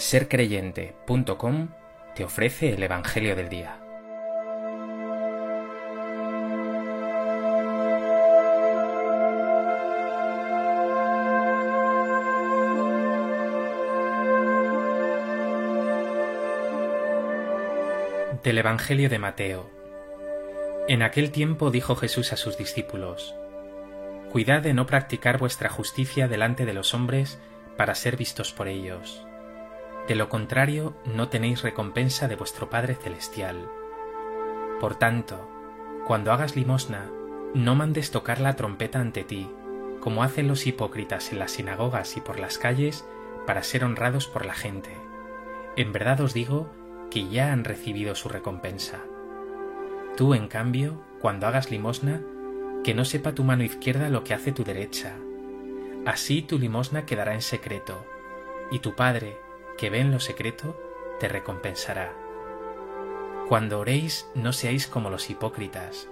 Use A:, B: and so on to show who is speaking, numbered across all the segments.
A: sercreyente.com te ofrece el Evangelio del Día. Del Evangelio de Mateo. En aquel tiempo dijo Jesús a sus discípulos, Cuidad de no practicar vuestra justicia delante de los hombres para ser vistos por ellos de lo contrario, no tenéis recompensa de vuestro Padre Celestial. Por tanto, cuando hagas limosna, no mandes tocar la trompeta ante ti, como hacen los hipócritas en las sinagogas y por las calles, para ser honrados por la gente. En verdad os digo que ya han recibido su recompensa. Tú, en cambio, cuando hagas limosna, que no sepa tu mano izquierda lo que hace tu derecha. Así tu limosna quedará en secreto, y tu Padre, que ve en lo secreto, te recompensará. Cuando oréis, no seáis como los hipócritas,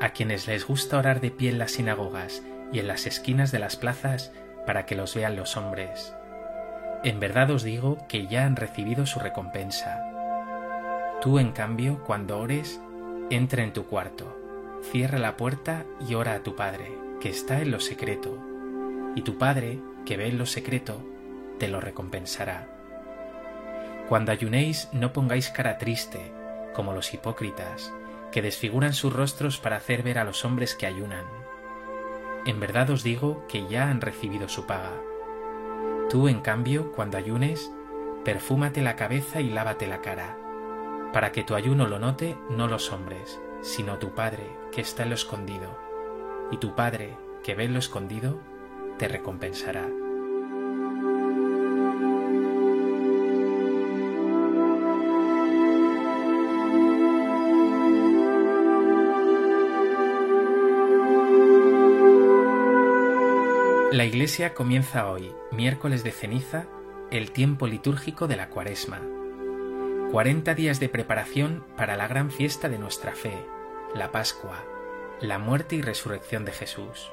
A: a quienes les gusta orar de pie en las sinagogas y en las esquinas de las plazas para que los vean los hombres. En verdad os digo que ya han recibido su recompensa. Tú, en cambio, cuando ores, entra en tu cuarto, cierra la puerta y ora a tu Padre, que está en lo secreto, y tu Padre, que ve en lo secreto, te lo recompensará. Cuando ayunéis no pongáis cara triste, como los hipócritas, que desfiguran sus rostros para hacer ver a los hombres que ayunan. En verdad os digo que ya han recibido su paga. Tú, en cambio, cuando ayunes, perfúmate la cabeza y lávate la cara, para que tu ayuno lo note no los hombres, sino tu Padre que está en lo escondido, y tu Padre que ve en lo escondido, te recompensará. La Iglesia comienza hoy, miércoles de ceniza, el tiempo litúrgico de la Cuaresma. 40 días de preparación para la gran fiesta de nuestra fe, la Pascua, la muerte y resurrección de Jesús.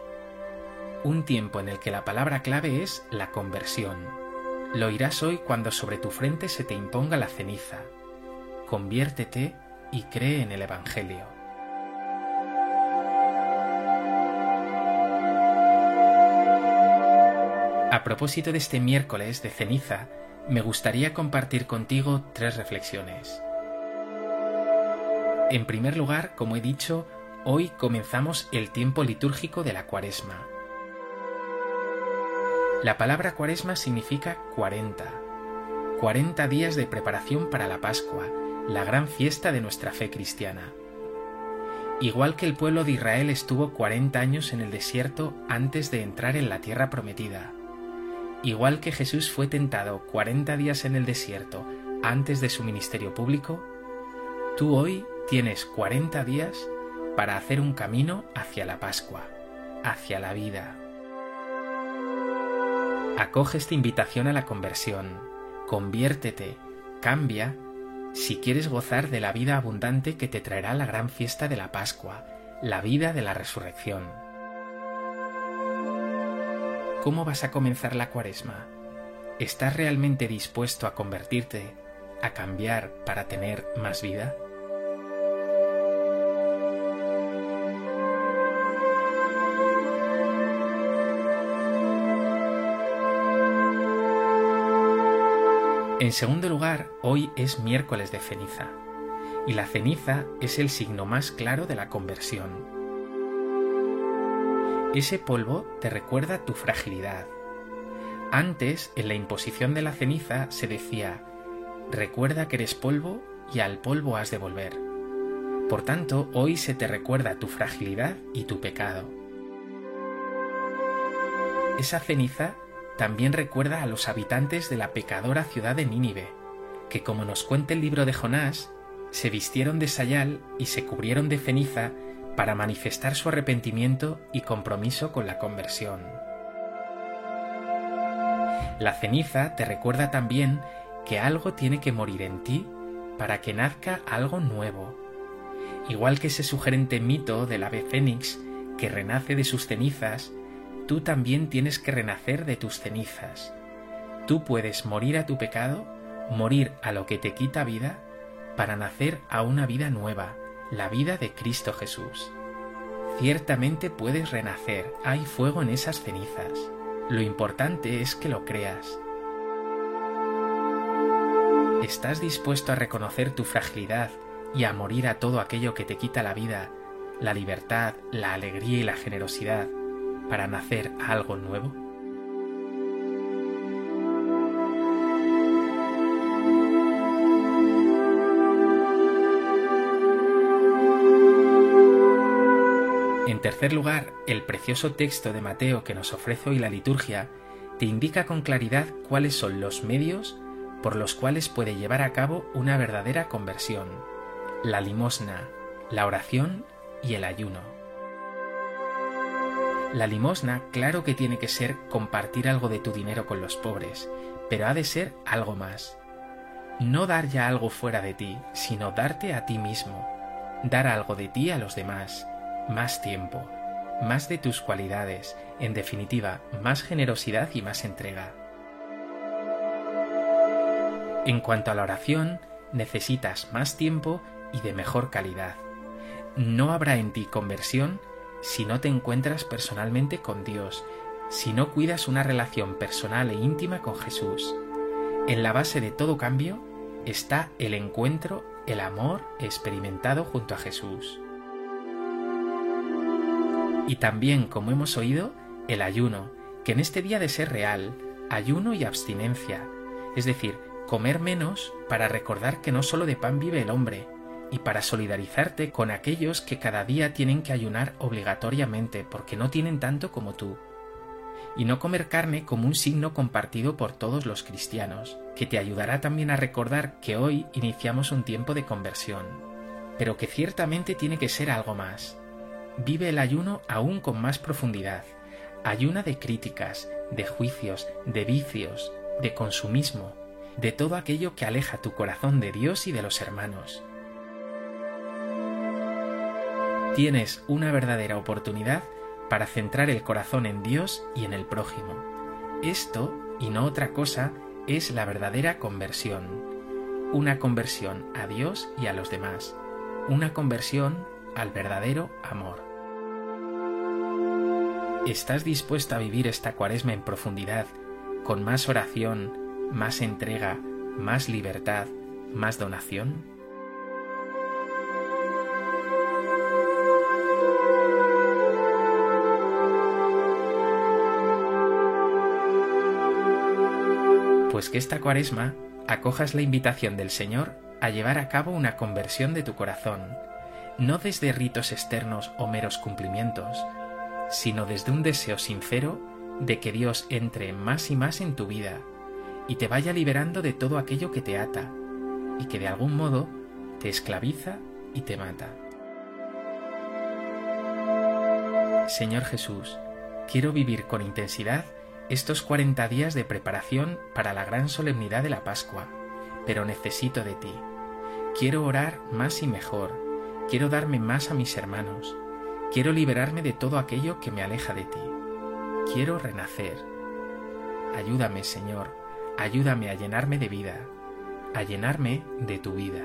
A: Un tiempo en el que la palabra clave es la conversión. Lo oirás hoy cuando sobre tu frente se te imponga la ceniza. Conviértete y cree en el Evangelio. A propósito de este miércoles de ceniza, me gustaría compartir contigo tres reflexiones. En primer lugar, como he dicho, hoy comenzamos el tiempo litúrgico de la cuaresma. La palabra cuaresma significa cuarenta. Cuarenta días de preparación para la Pascua, la gran fiesta de nuestra fe cristiana. Igual que el pueblo de Israel estuvo cuarenta años en el desierto antes de entrar en la tierra prometida, Igual que Jesús fue tentado 40 días en el desierto antes de su ministerio público, tú hoy tienes 40 días para hacer un camino hacia la Pascua, hacia la vida. Acoge esta invitación a la conversión, conviértete, cambia, si quieres gozar de la vida abundante que te traerá la gran fiesta de la Pascua, la vida de la resurrección. ¿Cómo vas a comenzar la cuaresma? ¿Estás realmente dispuesto a convertirte, a cambiar para tener más vida? En segundo lugar, hoy es miércoles de ceniza, y la ceniza es el signo más claro de la conversión. Ese polvo te recuerda tu fragilidad. Antes, en la imposición de la ceniza, se decía, recuerda que eres polvo y al polvo has de volver. Por tanto, hoy se te recuerda tu fragilidad y tu pecado. Esa ceniza también recuerda a los habitantes de la pecadora ciudad de Nínive, que como nos cuenta el libro de Jonás, se vistieron de sayal y se cubrieron de ceniza para manifestar su arrepentimiento y compromiso con la conversión. La ceniza te recuerda también que algo tiene que morir en ti para que nazca algo nuevo. Igual que ese sugerente mito del ave fénix que renace de sus cenizas, tú también tienes que renacer de tus cenizas. Tú puedes morir a tu pecado morir a lo que te quita vida para nacer a una vida nueva, la vida de Cristo Jesús. Ciertamente puedes renacer, hay fuego en esas cenizas. Lo importante es que lo creas. ¿Estás dispuesto a reconocer tu fragilidad y a morir a todo aquello que te quita la vida, la libertad, la alegría y la generosidad para nacer a algo nuevo? En tercer lugar, el precioso texto de Mateo que nos ofrece hoy la liturgia te indica con claridad cuáles son los medios por los cuales puede llevar a cabo una verdadera conversión, la limosna, la oración y el ayuno. La limosna claro que tiene que ser compartir algo de tu dinero con los pobres, pero ha de ser algo más. No dar ya algo fuera de ti, sino darte a ti mismo, dar algo de ti a los demás, más tiempo, más de tus cualidades, en definitiva, más generosidad y más entrega. En cuanto a la oración, necesitas más tiempo y de mejor calidad. No habrá en ti conversión si no te encuentras personalmente con Dios, si no cuidas una relación personal e íntima con Jesús. En la base de todo cambio está el encuentro, el amor experimentado junto a Jesús. Y también, como hemos oído, el ayuno, que en este día de ser real, ayuno y abstinencia, es decir, comer menos para recordar que no solo de pan vive el hombre, y para solidarizarte con aquellos que cada día tienen que ayunar obligatoriamente porque no tienen tanto como tú. Y no comer carne como un signo compartido por todos los cristianos, que te ayudará también a recordar que hoy iniciamos un tiempo de conversión, pero que ciertamente tiene que ser algo más. Vive el ayuno aún con más profundidad. Ayuna de críticas, de juicios, de vicios, de consumismo, de todo aquello que aleja tu corazón de Dios y de los hermanos. Tienes una verdadera oportunidad para centrar el corazón en Dios y en el prójimo. Esto, y no otra cosa, es la verdadera conversión. Una conversión a Dios y a los demás. Una conversión al verdadero amor. ¿Estás dispuesto a vivir esta cuaresma en profundidad, con más oración, más entrega, más libertad, más donación? Pues que esta cuaresma acojas la invitación del Señor a llevar a cabo una conversión de tu corazón, no desde ritos externos o meros cumplimientos, sino desde un deseo sincero de que Dios entre más y más en tu vida y te vaya liberando de todo aquello que te ata y que de algún modo te esclaviza y te mata. Señor Jesús, quiero vivir con intensidad estos 40 días de preparación para la gran solemnidad de la Pascua, pero necesito de ti. Quiero orar más y mejor, quiero darme más a mis hermanos, quiero liberarme de todo aquello que me aleja de ti. Quiero renacer. Ayúdame, Señor, ayúdame a llenarme de vida, a llenarme de tu vida.